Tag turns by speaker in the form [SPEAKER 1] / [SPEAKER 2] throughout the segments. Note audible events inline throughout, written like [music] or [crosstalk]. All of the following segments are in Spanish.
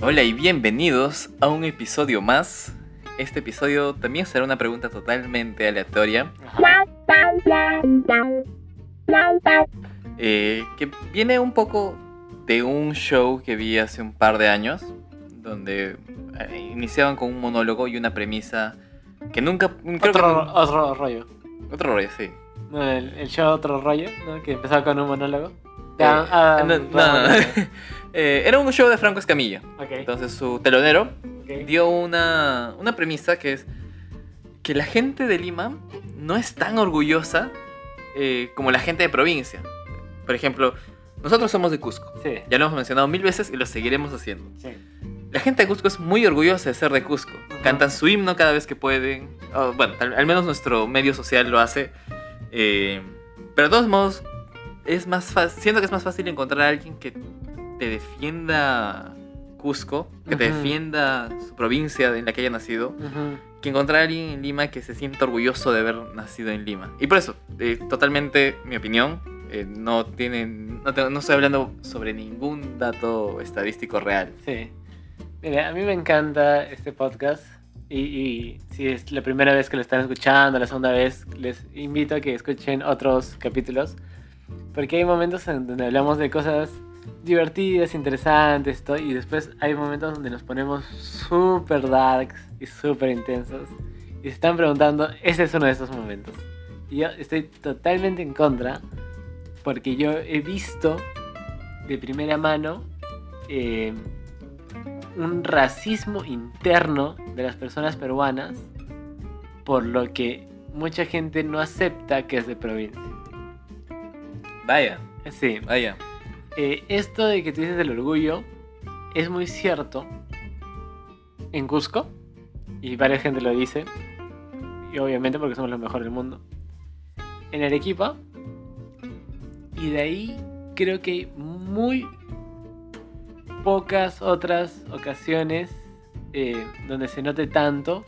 [SPEAKER 1] Hola y bienvenidos a un episodio más. Este episodio también será una pregunta totalmente aleatoria. eh, que viene un poco de un show que vi hace un par de años, donde eh, iniciaban con un monólogo y una premisa que nunca... creo que
[SPEAKER 2] Otro,
[SPEAKER 1] no-
[SPEAKER 2] otro rollo.
[SPEAKER 1] otro rollo, sí.
[SPEAKER 2] No, el, el show Otro rollo, ¿no? Que empezaba con un monólogo.
[SPEAKER 1] Eh,
[SPEAKER 2] Ah, ah,
[SPEAKER 1] no, no, no. [laughs] Eh, era un show de Franco Escamilla. Entonces su telonero dio una, una premisa que es que la gente de Lima no es tan orgullosa eh, como la gente de provincia. Por ejemplo, nosotros somos de Cusco.
[SPEAKER 2] Sí,
[SPEAKER 1] Ya lo hemos mencionado mil veces y lo seguiremos haciendo.
[SPEAKER 2] sí.
[SPEAKER 1] La gente de Cusco es muy orgullosa de ser de Cusco. Cantan su himno cada vez que pueden. O, bueno, al, al menos nuestro medio social lo hace. Eh, pero de todos modos, es más fa- siento que es más fácil encontrar a alguien que te defienda Cusco, que te
[SPEAKER 2] Ujú.
[SPEAKER 1] defienda su provincia en la que haya nacido,
[SPEAKER 2] Ujú.
[SPEAKER 1] que encontrar a alguien en Lima que se sienta orgulloso de haber nacido en Lima. Y por eso, eh, totalmente mi opinión. eh, no tienen, no, te- no estoy hablando sobre ningún dato estadístico real.
[SPEAKER 2] Sí. Mira, a mí me encanta este podcast. Y, y si es la primera vez que lo están escuchando, la segunda vez, les invito a que escuchen otros capítulos. Porque hay momentos en donde hablamos de cosas divertidas, interesantes, y después hay momentos donde nos ponemos súper darks y súper intensos. Y se están preguntando, ese es uno de esos momentos. Y yo estoy totalmente en contra, porque yo he visto de primera mano eh, un racismo interno de las personas peruanas, por lo que mucha gente no acepta que es de provincia.
[SPEAKER 1] Vaya,
[SPEAKER 2] Sí,
[SPEAKER 1] vaya.
[SPEAKER 2] Eh, esto de que tú dices del orgullo es muy cierto en Cusco, y varias gente lo dice, y obviamente porque somos los mejores del mundo. En Arequipa, y de ahí creo que hay muy pocas otras ocasiones eh, donde se note tanto.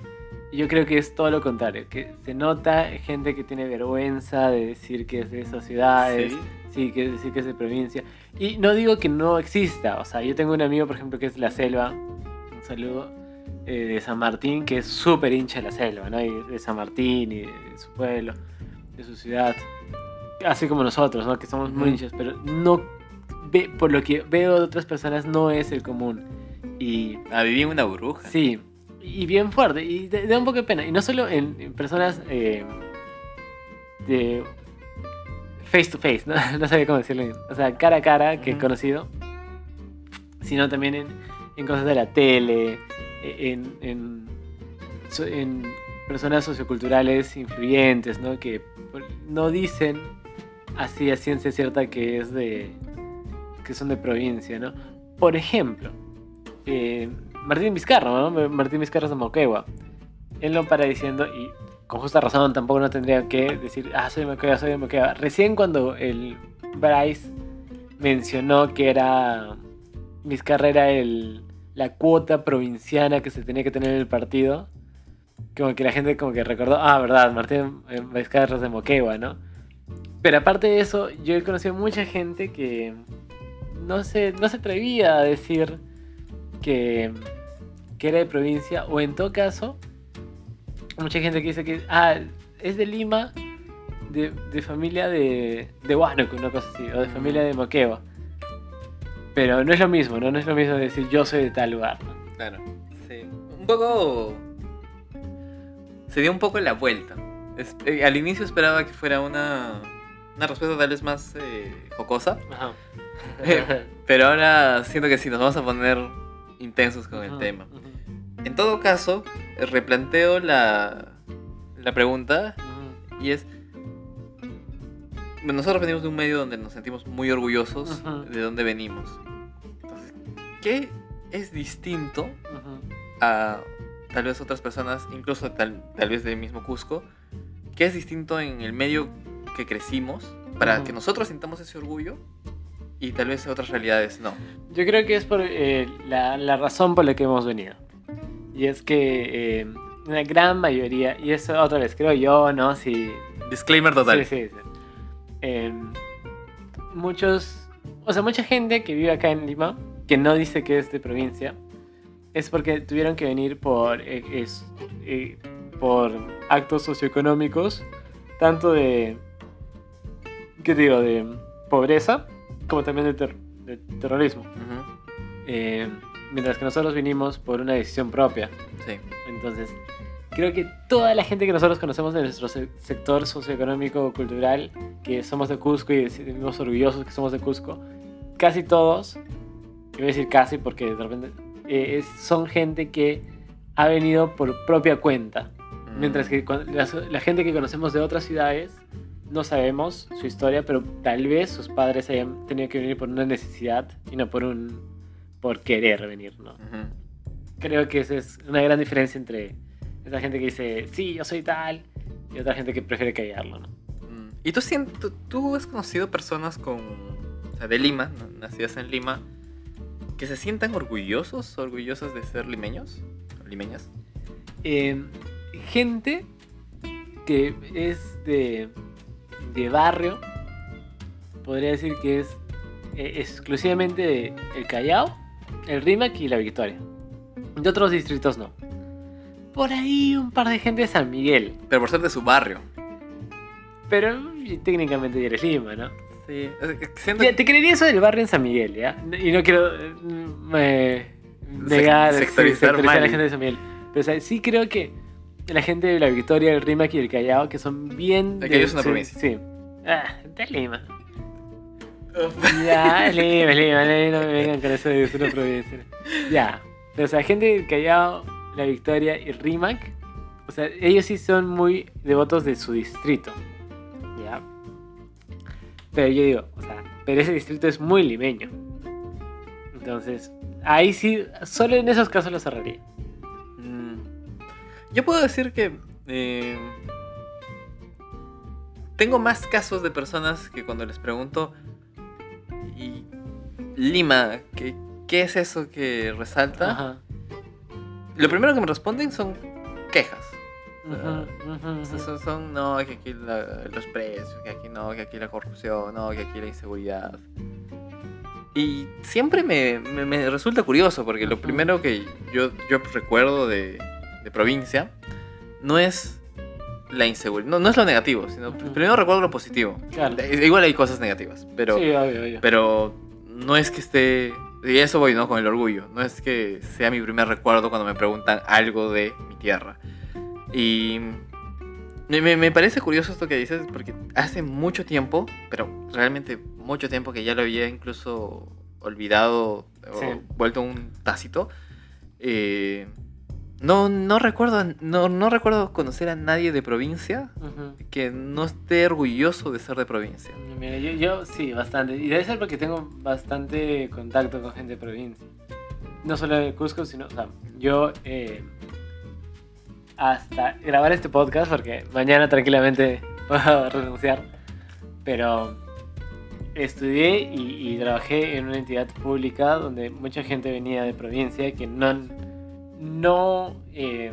[SPEAKER 2] Yo creo que es todo lo contrario, que se nota gente que tiene vergüenza de decir que es de esas ciudades.
[SPEAKER 1] Sí,
[SPEAKER 2] que decir que es de provincia. Y no digo que no exista, o sea, yo tengo un amigo, por ejemplo, que es de la selva, un saludo, eh, de San Martín, que es súper hincha de la selva, ¿no? Y de San Martín y de, de su pueblo, de su ciudad. Así como nosotros, ¿no? Que somos muy hinchas, pero no, ve, por lo que veo de otras personas, no es el común. Y
[SPEAKER 1] Ah, viví en una burbuja.
[SPEAKER 2] Sí, y bien fuerte, y da da un poco de pena. Y no solo en, en personas eh, de face to face, [laughs] ¿no? no sabía cómo decirlo, bien. o sea, cara a cara que he conocido, sino también en, en cosas de la tele, e- en, en, so- en personas socioculturales influyentes, ¿no? Que no dicen así a ciencia cierta que es de que son de provincia, ¿no? Por ejemplo, eh, Martín Vizcarra, ¿no? Martín Vizcarra es de Moquegua. Él no para diciendo, y con justa razón tampoco no tendría que decir, ah, soy Moquegua, soy Moquegua. Recién cuando el Bryce mencionó que era Vizcarra era el, la cuota provinciana que se tenía que tener en el partido, como que la gente como que recordó, ah, verdad, Martín eh, Vizcarra es de Moquegua, ¿no? Pero aparte de eso, yo he conocido mucha gente que no se, no se atrevía a decir que, que era de provincia, o en todo caso, mucha gente que dice que ah, es de Lima, de, de familia de, de Huánuco, una cosa así, o de familia de Moquegua. Pero no es lo mismo, ¿no? No es lo mismo decir yo soy de tal lugar, ¿no?
[SPEAKER 1] Claro. Sí. Un poco. Se dio un poco la vuelta. Es- eh, al inicio esperaba que fuera una. Una respuesta tal vez más eh, jocosa.
[SPEAKER 2] Ajá. [laughs]
[SPEAKER 1] Pero ahora siento que sí, nos vamos a poner intensos con el tema. En todo caso, replanteo la, la pregunta y es. Nosotros venimos de un medio donde nos sentimos muy orgullosos
[SPEAKER 2] Ujú.
[SPEAKER 1] de dónde venimos. Entonces, ¿qué es distinto a tal vez otras personas, incluso tal, tal vez del mismo Cusco, qué es distinto en el medio que crecimos para
[SPEAKER 2] Ujú.
[SPEAKER 1] que nosotros sintamos ese orgullo y tal vez en otras realidades no?
[SPEAKER 2] Yo creo que es por eh, la, la razón por la que hemos venido. Y es que eh, una gran mayoría, y eso otra vez creo yo, ¿no? Si,
[SPEAKER 1] Disclaimer total.
[SPEAKER 2] Sí, sí, sí. Eh, muchos, o sea, mucha gente que vive acá en Lima, que no dice que es de provincia, es porque tuvieron que venir por, eh, es- eh, por actos socioeconómicos, tanto de, ¿qué digo?, de pobreza, como también de, ter- de terrorismo. Eh, mientras que nosotros vinimos por una decisión propia.
[SPEAKER 1] Sí.
[SPEAKER 2] Entonces, creo que toda la gente que nosotros conocemos de nuestro se- sector socioeconómico cultural, que somos de Cusco y decimos orgullosos que somos de Cusco, casi todos, y voy a decir casi porque de repente eh, es- son gente que ha venido por propia cuenta.
[SPEAKER 1] Mm.
[SPEAKER 2] Mientras que la, la gente que conocemos de otras ciudades no sabemos su historia, pero tal vez sus padres hayan tenido que venir por una necesidad y no por un por querer venir, ¿no?
[SPEAKER 1] Ujú.
[SPEAKER 2] Creo que esa es una gran diferencia entre esa gente que dice, sí, yo soy tal, y otra gente que prefiere callarlo, ¿no?
[SPEAKER 1] Mm. ¿Y tú, tú, tú has conocido personas con, o sea, de Lima, nacidas en Lima, que se sientan orgullosos, orgullosas de ser limeños, limeñas?
[SPEAKER 2] Eh, gente que es de, de barrio, podría decir que es eh, exclusivamente de El Callao, el Rímac y la Victoria. De otros distritos no. Por ahí un par de gente de San Miguel,
[SPEAKER 1] Pero por ser de su barrio.
[SPEAKER 2] pero técnicamente ya eres Lima, ¿no?
[SPEAKER 1] Sí. siento
[SPEAKER 2] Ya, te creería eso del barrio en San Miguel, ¿ya? Y no quiero eh, mm, eh, negar, sí,
[SPEAKER 1] sectorizar
[SPEAKER 2] sectorizar a
[SPEAKER 1] mal.
[SPEAKER 2] la gente de San Miguel. Pero o sea, sí creo que la gente de la Victoria, el Rímac y el Callao, que son bien...
[SPEAKER 1] El Callao es una
[SPEAKER 2] sí,
[SPEAKER 1] provincia.
[SPEAKER 2] Sí. Ah, de Lima. Ya, es Lima, no me vengan con eso de una provincia. Ya. O sea, gente del Callao, la Victoria y Rímac, o sea, ellos sí son muy devotos de su distrito. Ya. Pero yo digo, o sea, pero ese distrito es muy limeño. Entonces, ahí sí, solo en esos casos lo cerraría.
[SPEAKER 1] Mm. Yo puedo decir que eh, tengo más casos de personas que cuando les pregunto Lima, ¿qué, qué es eso que resalta?
[SPEAKER 2] Ajá.
[SPEAKER 1] Lo primero que me responden son quejas.
[SPEAKER 2] Ujú,
[SPEAKER 1] O sea,
[SPEAKER 2] ujú.
[SPEAKER 1] Son, son, no, que aquí la- los precios, que aquí no, que aquí la corrupción, no, que aquí la inseguridad. Y siempre me, me- me resulta curioso, porque lo primero que yo, yo recuerdo de, de provincia no es la inseguridad, no, no es lo negativo, sino primero recuerdo lo positivo.
[SPEAKER 2] Claro.
[SPEAKER 1] Eh, Igual hay cosas negativas, pero,
[SPEAKER 2] sí, obvio, obvio.
[SPEAKER 1] pero no es que esté... Y eso voy, ¿no? Con el orgullo. No es que sea mi primer recuerdo cuando me preguntan algo de mi tierra. Y me, me- parece curioso esto que dices, porque hace mucho tiempo, pero realmente mucho tiempo que ya lo había incluso olvidado
[SPEAKER 2] Sí.
[SPEAKER 1] o vuelto un tácito. eh, no, no, recuerdo, no, no recuerdo conocer a nadie de provincia que no esté orgulloso de ser de provincia.
[SPEAKER 2] Mira, yo, yo sí, bastante. Y debe ser porque tengo bastante contacto con gente de provincia. No solo de Cusco, sino, o sea, yo eh, hasta grabar este podcast, porque mañana tranquilamente [laughs] puedo renunciar, pero estudié y, y trabajé en una entidad pública donde mucha gente venía de provincia que no... no eh,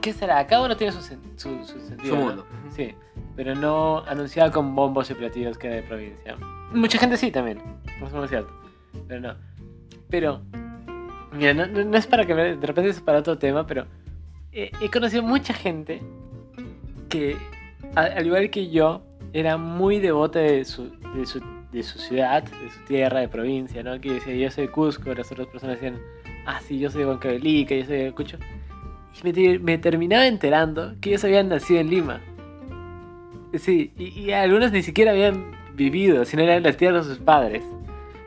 [SPEAKER 2] ¿Qué será? Cada uno tiene su, sen- su, su sentido.
[SPEAKER 1] Su
[SPEAKER 2] ¿no?
[SPEAKER 1] mundo. Ujú.
[SPEAKER 2] Sí, pero no anunciaba con bombos y platillos que era de provincia. Mucha gente sí también, no es cierto, pero no. Pero, mira, no, no- no es para que me- de repente es para otro tema, pero he, he conocido mucha gente que, a- al igual que yo, era muy devota de su, de su, de su ciudad, de su tierra, de provincia, ¿no? Que decía, yo soy de Cusco, las otras personas decían, ah, sí, yo soy de Huancavelica, yo soy de Ayacucho. Y me, te- me terminaba enterando que ellos habían nacido en Lima. Sí, y, y algunos ni siquiera habían vivido, sino eran las tierras de sus padres.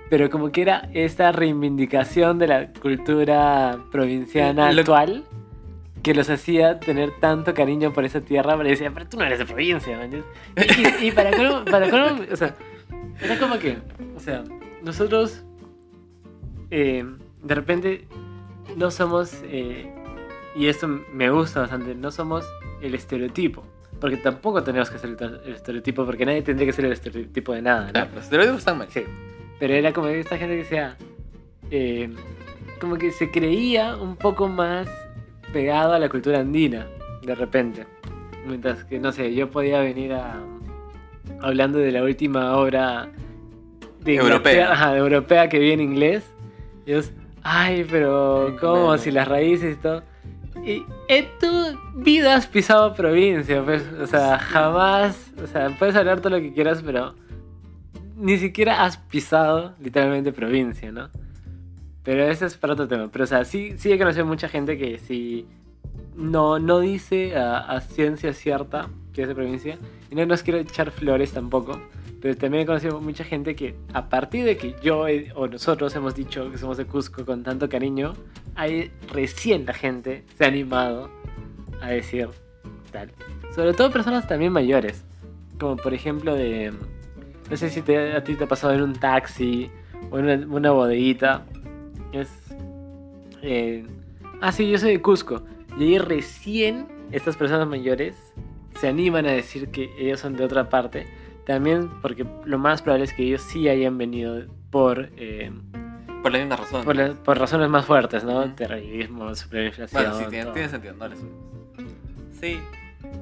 [SPEAKER 2] Pero como que era esta reivindicación de la cultura provinciana
[SPEAKER 1] Lo-
[SPEAKER 2] actual que los hacía tener tanto cariño por esa tierra, pero decía, pero tú no eres de provincia, man. Y, y- y para colmo, para colmo, o sea, era como que, o sea, nosotros eh, de repente no somos, eh, y esto me gusta bastante, no somos el estereotipo. Porque tampoco tenemos que ser el, estereotipo, porque nadie tendría que ser el estereotipo de nada, ¿no?
[SPEAKER 1] Claro, los estereotipos están mal.
[SPEAKER 2] Sí. Pero era como esta gente que sea. eh, como que se creía un poco más pegado a la cultura andina, de repente. Mientras que, no sé, yo podía venir a. Hablando de la última obra de
[SPEAKER 1] Europea.
[SPEAKER 2] Inglaterra- ajá, de europea que vi en inglés. Y ellos, ay, pero ¿cómo?
[SPEAKER 1] claro.
[SPEAKER 2] Si las raíces y todo. Y en tu vida has pisado provincia, pues, o sea, jamás, o sea, puedes hablar todo lo que quieras, pero ni siquiera has pisado literalmente provincia, ¿no? Pero ese es para otro tema. Pero, o sea, sí, sí he conocido mucha gente que sí no, no dice a, a ciencia cierta que es de provincia. Y no nos quiero echar flores tampoco. Pero también he conocido mucha gente que a partir de que yo he- o nosotros hemos dicho que somos de Cusco con tanto cariño, ahí recién la gente se ha animado a decir tal. Sobre todo personas también mayores. Como por ejemplo de... No sé si te- a ti te ha pasado en un taxi o en una, una bodeguita. Es... eh, ah, sí, yo soy de Cusco. Y ahí recién estas personas mayores se animan a decir que ellos son de otra parte. También porque lo más probable es que ellos sí hayan venido por, eh,
[SPEAKER 1] Por la misma razón.
[SPEAKER 2] por, la- por razones más fuertes, ¿no?
[SPEAKER 1] Ujú.
[SPEAKER 2] Terrorismo, superinflación.
[SPEAKER 1] Bueno, sí, tiene, tiene sentido, no le subimos. Sí.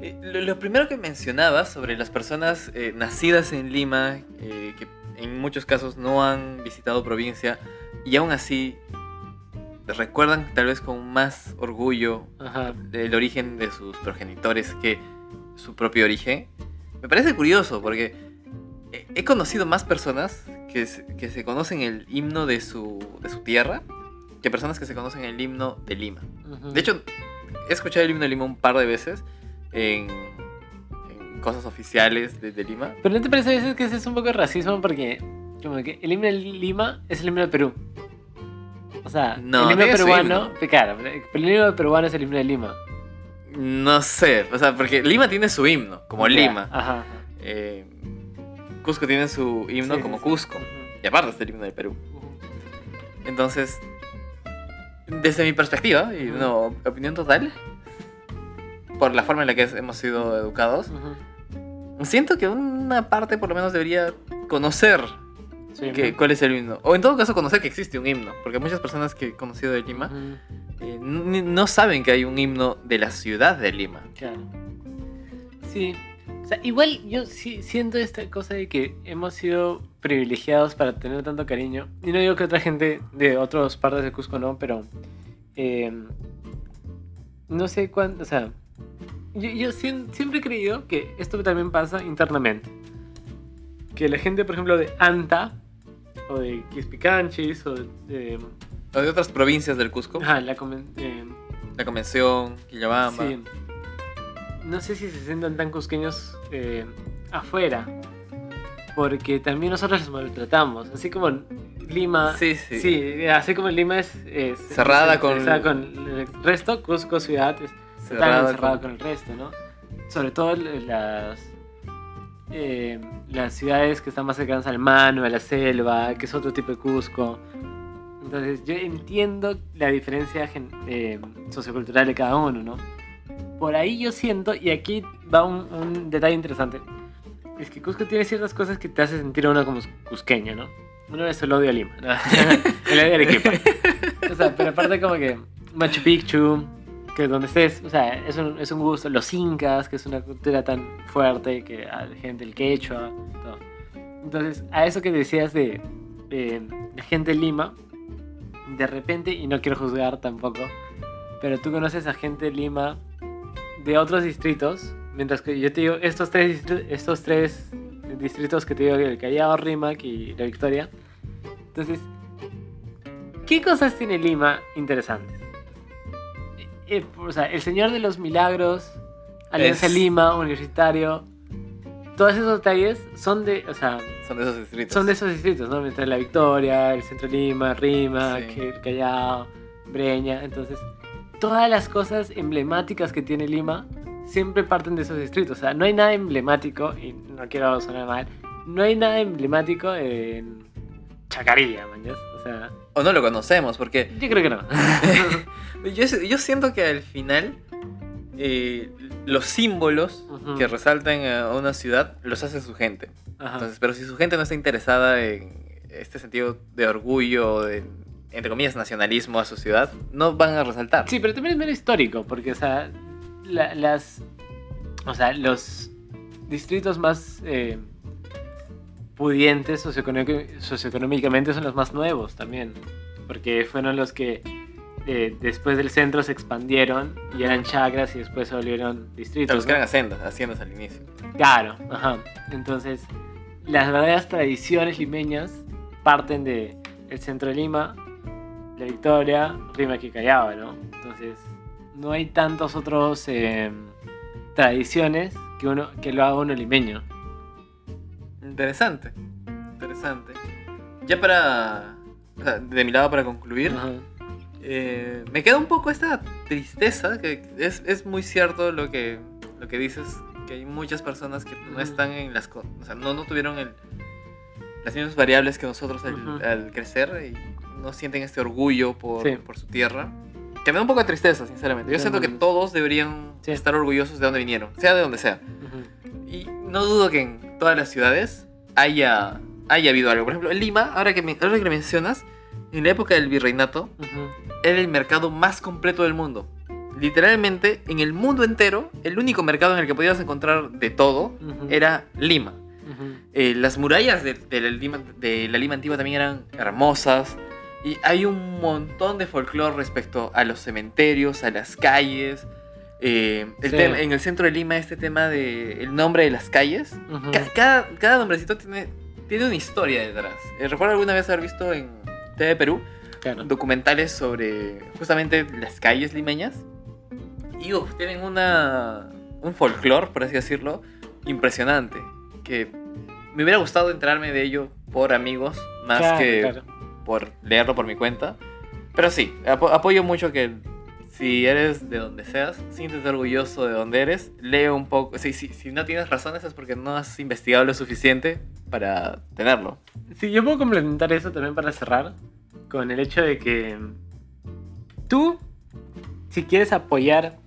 [SPEAKER 1] Eh, lo, lo primero que mencionabas sobre las personas eh, nacidas en Lima, eh, que en muchos casos no han visitado provincia, y aún así recuerdan tal vez con más orgullo
[SPEAKER 2] Ajá.
[SPEAKER 1] el origen de sus progenitores que su propio origen, me parece curioso porque he- he conocido más personas que se, que se conocen el himno de su, de su tierra que personas que se conocen el himno de Lima.
[SPEAKER 2] ujú.
[SPEAKER 1] De hecho, he escuchado el himno de Lima un par de veces en, en cosas oficiales de, de Lima.
[SPEAKER 2] Pero ¿no te parece a veces que ese es un poco de racismo? Porque como que el himno de Lima es el himno de Perú. O sea,
[SPEAKER 1] No,
[SPEAKER 2] el himno peruano, claro, pero el himno peruano es el himno de Lima.
[SPEAKER 1] No sé, o sea, porque Lima tiene su himno, como
[SPEAKER 2] Ya,
[SPEAKER 1] Lima.
[SPEAKER 2] Ajá.
[SPEAKER 1] Eh, Cusco tiene su himno
[SPEAKER 2] Sí,
[SPEAKER 1] como
[SPEAKER 2] sí, sí.
[SPEAKER 1] Cusco.
[SPEAKER 2] Ujú,
[SPEAKER 1] Y aparte está el himno de Perú. Entonces, desde mi perspectiva, y una opinión total, por la forma en la que hemos sido educados,
[SPEAKER 2] Ujú.
[SPEAKER 1] siento que una parte por lo menos debería conocer
[SPEAKER 2] Sí,
[SPEAKER 1] que, cuál es el himno. O en todo caso conocer que existe un himno. Porque muchas personas que he conocido de Lima eh, n- no saben que hay un himno de la ciudad de Lima.
[SPEAKER 2] Claro. Sí. O sea, igual yo sí siento esta cosa de que hemos sido privilegiados para tener tanto cariño. Y no digo que otra gente de otras partes de Cusco no, pero... eh, no sé cuánto... O sea, yo, siempre he creído que esto también pasa internamente. Que la gente, por ejemplo, de Anta, o de Quispicanchis, o de...
[SPEAKER 1] O de otras provincias del Cusco.
[SPEAKER 2] ajá, la eh,
[SPEAKER 1] La Convención, Quillabamba.
[SPEAKER 2] Sí. No sé si se sientan tan cusqueños eh, afuera. Porque también nosotros los maltratamos. Así como Lima.
[SPEAKER 1] Sí, sí.
[SPEAKER 2] Sí, así como Lima es. es-
[SPEAKER 1] Cerrada
[SPEAKER 2] es-
[SPEAKER 1] con-
[SPEAKER 2] cerrada con el resto, Cusco ciudad es
[SPEAKER 1] Cerrada
[SPEAKER 2] cerrada
[SPEAKER 1] con-
[SPEAKER 2] con... el resto, ¿no? Sobre todo las. eh, las ciudades que están más cercanas al Mano, a la selva, que es otro tipo de Cusco. Entonces yo entiendo la diferencia eh, sociocultural de cada uno, ¿no? Por ahí yo siento, y aquí va un, un detalle interesante, es que Cusco tiene ciertas cosas que te hace sentir a uno como cusqueño, ¿no? Uno es el odio a Lima, ¿no? [laughs] el odio a Arequipa. O sea, pero aparte como que Machu Picchu, que donde estés, o sea, es un, es un gusto. Los incas, que es una cultura tan fuerte, que a la gente, el quechua, todo. Entonces, a eso que decías de eh, la gente de Lima, de repente, y no quiero juzgar tampoco, pero tú conoces a gente de Lima de otros distritos, mientras que yo te digo, estos tres, estos tres distritos que te digo, el Callao, Rimac y La Victoria. Entonces, ¿qué cosas tiene Lima interesantes? Eh, o sea, el Señor de los Milagros, Alianza
[SPEAKER 1] Es-
[SPEAKER 2] Lima, Universitario, todos esos detalles son de, o sea,
[SPEAKER 1] Son de esos distritos.
[SPEAKER 2] son de esos distritos, ¿no? Mientras La Victoria, el Centro de Lima, Rima,
[SPEAKER 1] Sí.
[SPEAKER 2] el Callao, Breña. Entonces, todas las cosas emblemáticas que tiene Lima siempre parten de esos distritos. O sea, no hay nada emblemático, y no quiero sonar mal, no hay nada emblemático en Chacarilla, man. O sea,
[SPEAKER 1] O no lo conocemos, porque
[SPEAKER 2] yo creo que no. [laughs]
[SPEAKER 1] yo, yo siento que al final eh, los símbolos que resaltan a una ciudad los hace su gente.
[SPEAKER 2] Ajá.
[SPEAKER 1] Entonces, pero si su gente no está interesada en este sentido de orgullo, de, entre comillas, nacionalismo a su ciudad, no van a resaltar.
[SPEAKER 2] Sí, pero también es medio histórico, porque, o sea, la- las. O sea, los distritos más eh, pudientes socioeconómic- socioeconómicamente son los más nuevos también. porque fueron los que eh, después del centro se expandieron y eran chacras y después se volvieron distritos.
[SPEAKER 1] Los que eran haciendas, haciendas al inicio.
[SPEAKER 2] Claro, ajá. Entonces, las verdaderas tradiciones limeñas parten de el centro de Lima, la Victoria, Rima que Callaba, ¿no? Entonces, no hay tantos otros eh, tradiciones que uno que lo haga uno limeño.
[SPEAKER 1] Interesante, interesante. Ya para, o sea, de mi lado para concluir,
[SPEAKER 2] Ajá.
[SPEAKER 1] Eh, me queda un poco esta tristeza, que es, es muy cierto lo que, lo que dices, que hay muchas personas que no están en las... O sea, no, no tuvieron el, las mismas variables que nosotros al,
[SPEAKER 2] Ujú.
[SPEAKER 1] al crecer y no sienten este orgullo por,
[SPEAKER 2] Sí.
[SPEAKER 1] por su tierra. Que me da un poco de tristeza, sinceramente. Yo siento que todos deberían
[SPEAKER 2] Sí.
[SPEAKER 1] estar orgullosos de donde vinieron, sea de donde sea.
[SPEAKER 2] Ujú.
[SPEAKER 1] Y no dudo que en todas las ciudades haya, haya habido algo. Por ejemplo, en Lima, ahora que, me, ahora que mencionas, en la época del virreinato,
[SPEAKER 2] Ujú.
[SPEAKER 1] Era el mercado más completo del mundo. Literalmente, en el mundo entero, el único mercado en el que podías encontrar de todo era Lima. Eh, las murallas de, de la Lima, de la Lima antigua también eran hermosas. Y hay un montón de folclore respecto a los cementerios, a las calles. Eh, el
[SPEAKER 2] Sí.
[SPEAKER 1] tema- en el centro de Lima, este tema de el nombre de las calles.
[SPEAKER 2] Ujú.
[SPEAKER 1] Ca- cada, cada nombrecito tiene, tiene una historia detrás. Eh, recuerdo alguna vez haber visto en TV Perú
[SPEAKER 2] Claro.
[SPEAKER 1] documentales sobre justamente las calles limeñas. Y uf, tienen una, un folclore, por así decirlo, impresionante. Que me hubiera gustado enterarme de ello por amigos, más
[SPEAKER 2] Claro,
[SPEAKER 1] que
[SPEAKER 2] claro.
[SPEAKER 1] por leerlo por mi cuenta. Pero sí, apo- apoyo mucho que si eres de donde seas, siéntete orgulloso de donde eres, lee un poco. Si, si, si no tienes razones es porque no has investigado lo suficiente para tenerlo.
[SPEAKER 2] Sí, yo puedo complementar eso también para cerrar con el hecho de que tú, si quieres apoyar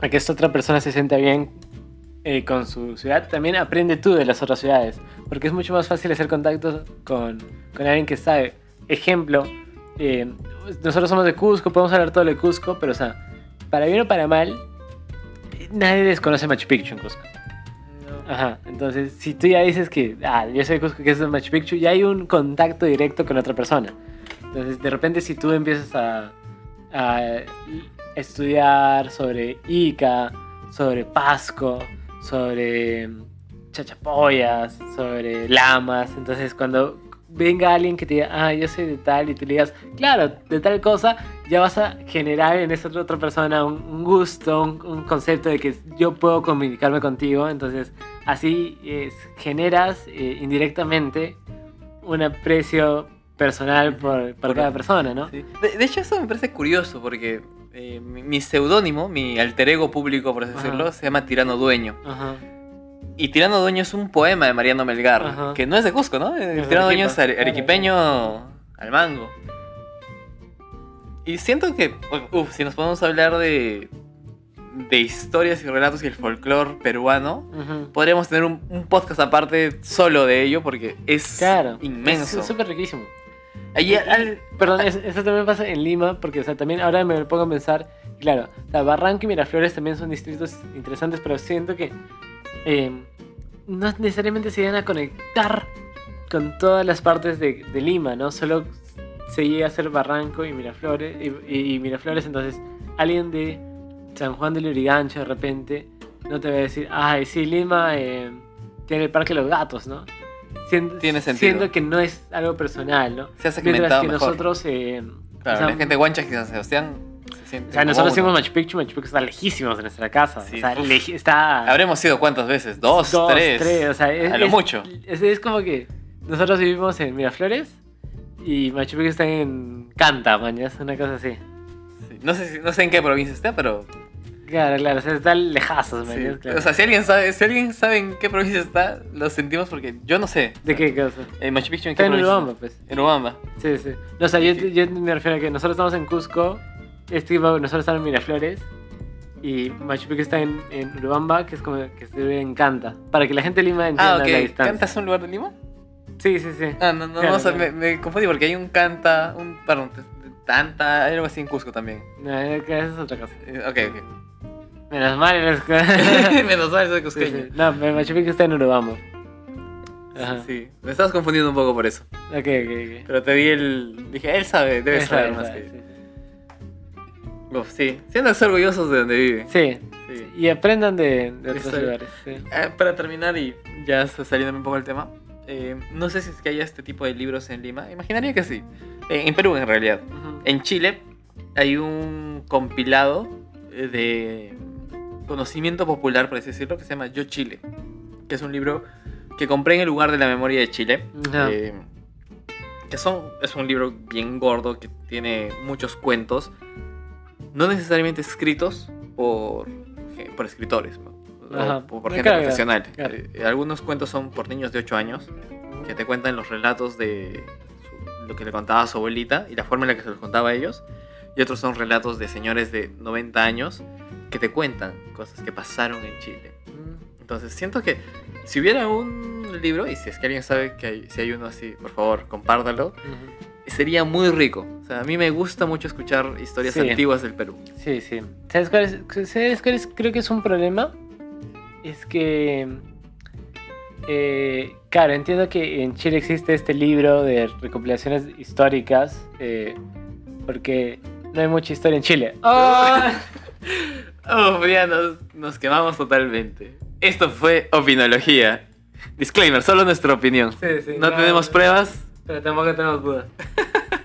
[SPEAKER 2] a que esta otra persona se sienta bien eh, con su ciudad, también aprende tú de las otras ciudades, porque es mucho más fácil hacer contactos con, con alguien que sabe. Ejemplo, eh, nosotros somos de Cusco, podemos hablar todo de Cusco, pero o sea, para bien o para mal, nadie desconoce Machu Picchu en Cusco. Ajá, entonces si tú ya dices que, ah, yo soy de Cusco, que es de Machu Picchu, ya hay un contacto directo con otra persona. Entonces, de repente, si tú empiezas a, estudiar sobre Ica, sobre Pasco, sobre chachapoyas, sobre lamas, entonces cuando venga alguien que te diga, ah, yo soy de tal, y tú le digas, claro, de tal cosa, ya vas a generar en esa otra persona un, gusto, un, concepto de que yo puedo comunicarme contigo, entonces así es, generas eh, indirectamente un aprecio personal por, cada persona, ¿no?
[SPEAKER 1] Sí. De, de hecho, eso me parece curioso porque eh, mi, mi seudónimo, mi alter ego público, por así
[SPEAKER 2] Ajá.
[SPEAKER 1] decirlo, se llama Tirano Dueño.
[SPEAKER 2] Ajá.
[SPEAKER 1] Y Tirano Dueño es un poema de Mariano Melgar,
[SPEAKER 2] Ajá.
[SPEAKER 1] que no es de Cusco, ¿no? El Tirano Dueño es arequipeño al mango. Y siento que, uff, si nos podemos hablar de, de historias y relatos y el folclore peruano,
[SPEAKER 2] Ujú.
[SPEAKER 1] podríamos tener un, un podcast aparte solo de ello porque es
[SPEAKER 2] Claro.
[SPEAKER 1] inmenso.
[SPEAKER 2] Es súper riquísimo.
[SPEAKER 1] Ahí al-
[SPEAKER 2] Perdón, es- eso también pasa en Lima, porque o sea, también ahora me pongo a pensar, claro, o sea, Barranco y Miraflores también son distritos interesantes, pero siento que eh, no necesariamente se llegan a conectar con todas las partes de, de Lima, ¿no? Solo se llega a ser Barranco y Miraflores, y, y- y Miraflores, entonces alguien de San Juan de Lurigancho de repente no te va a decir, ay, sí, Lima eh, tiene el Parque de los Gatos, ¿no? Siento,
[SPEAKER 1] Tiene sentido.
[SPEAKER 2] Siento que no es algo personal, ¿no?
[SPEAKER 1] se ha
[SPEAKER 2] Mientras
[SPEAKER 1] segmentado
[SPEAKER 2] que
[SPEAKER 1] mejor.
[SPEAKER 2] nosotros, eh,
[SPEAKER 1] Claro,
[SPEAKER 2] o sea,
[SPEAKER 1] la gente guancha que San Sebastián se siente
[SPEAKER 2] o sea, nosotros hicimos Machu Picchu, Machu Picchu está lejísimos de nuestra casa.
[SPEAKER 1] Sí,
[SPEAKER 2] o sea, está...
[SPEAKER 1] Habremos ido cuántas veces? ¿Dos? ¿Tres?
[SPEAKER 2] o sea, es,
[SPEAKER 1] A lo
[SPEAKER 2] es-
[SPEAKER 1] mucho.
[SPEAKER 2] Es, es como que nosotros vivimos en Miraflores y Machu Picchu está en Canta, mañana, una cosa así.
[SPEAKER 1] Sí. No, sé, no sé en qué provincia está, pero.
[SPEAKER 2] Claro, claro, o sea, están lejazos,
[SPEAKER 1] sí.
[SPEAKER 2] claro.
[SPEAKER 1] O sea, si alguien, sabe, si alguien sabe en qué provincia está, lo sentimos porque yo no sé.
[SPEAKER 2] ¿De qué cosa?
[SPEAKER 1] En Machu Picchu, ¿en
[SPEAKER 2] Está
[SPEAKER 1] qué
[SPEAKER 2] en
[SPEAKER 1] provincia?
[SPEAKER 2] Urubamba, pues.
[SPEAKER 1] En Urubamba.
[SPEAKER 2] Sí, sí. No, o sea, yo, yo me refiero a que nosotros estamos en Cusco, este, nosotros estamos en Miraflores y Machu Picchu está en, en Urubamba, que es como que se ve en Canta, para que la gente de Lima entienda
[SPEAKER 1] Ah,
[SPEAKER 2] la
[SPEAKER 1] ok.
[SPEAKER 2] distancia.
[SPEAKER 1] ¿Canta es un lugar de Lima?
[SPEAKER 2] Sí, sí, sí.
[SPEAKER 1] Ah, no, no,
[SPEAKER 2] Claro,
[SPEAKER 1] o sea, me, me confundí porque hay un canta, un. Perdón, tanta, algo así en Cusco también.
[SPEAKER 2] No, esa es otra cosa.
[SPEAKER 1] Eh, Ok, ok.
[SPEAKER 2] Menos mal. es que- [laughs] [laughs]
[SPEAKER 1] Menos mal, soy
[SPEAKER 2] Sí,
[SPEAKER 1] cusqueño.
[SPEAKER 2] sí. No, pero Machu Picchu está en Urubamba. Ajá.
[SPEAKER 1] Sí, me estabas confundiendo un poco por eso.
[SPEAKER 2] Ok, ok, ok.
[SPEAKER 1] Pero te di el. Dije, él sabe, debe saber más que
[SPEAKER 2] sí.
[SPEAKER 1] Uf, sí, siéntanse orgullosos de donde viven.
[SPEAKER 2] Sí,
[SPEAKER 1] Sí.
[SPEAKER 2] y aprendan de, de otros lugares. sí.
[SPEAKER 1] Eh, para terminar y ya saliendo un poco del tema, eh, no sé si es que haya este tipo de libros en Lima. Imaginaría que sí. Eh, en Perú, en realidad. En Chile hay un compilado eh, de conocimiento popular, por así decirlo, que se llama Yo Chile, que es un libro que compré en el lugar de la memoria de Chile. Eh, que son, es un libro bien gordo que tiene muchos cuentos, no necesariamente escritos por, eh, por escritores. O por, por
[SPEAKER 2] Eh,
[SPEAKER 1] gente
[SPEAKER 2] claro,
[SPEAKER 1] profesional.
[SPEAKER 2] claro.
[SPEAKER 1] Eh, algunos cuentos son por niños de 8 años, que te cuentan los relatos de su- lo que le contaba su abuelita y la forma en la que se los contaba a ellos. Y otros son relatos de señores de 90 años que te cuentan cosas que pasaron en Chile. Entonces siento que si hubiera un libro, y si es que alguien sabe que hay, si hay uno así, por favor, compártalo,
[SPEAKER 2] Ujú.
[SPEAKER 1] sería muy rico. O sea, a mí me gusta mucho escuchar historias
[SPEAKER 2] Sí.
[SPEAKER 1] antiguas del Perú.
[SPEAKER 2] Sí, sí. ¿Sabes cuál es? ¿Sabes cuál es? Creo que es un problema. Es que. eh, claro, entiendo que en Chile existe este libro de recopilaciones históricas. eh, porque no hay mucha historia en Chile. [laughs] ¡Ah!
[SPEAKER 1] Oh, ya nos, nos quemamos totalmente. Esto fue opinología. Disclaimer, solo nuestra opinión.
[SPEAKER 2] Sí, sí,
[SPEAKER 1] No tenemos pruebas.
[SPEAKER 2] Pero tampoco tenemos dudas. [laughs]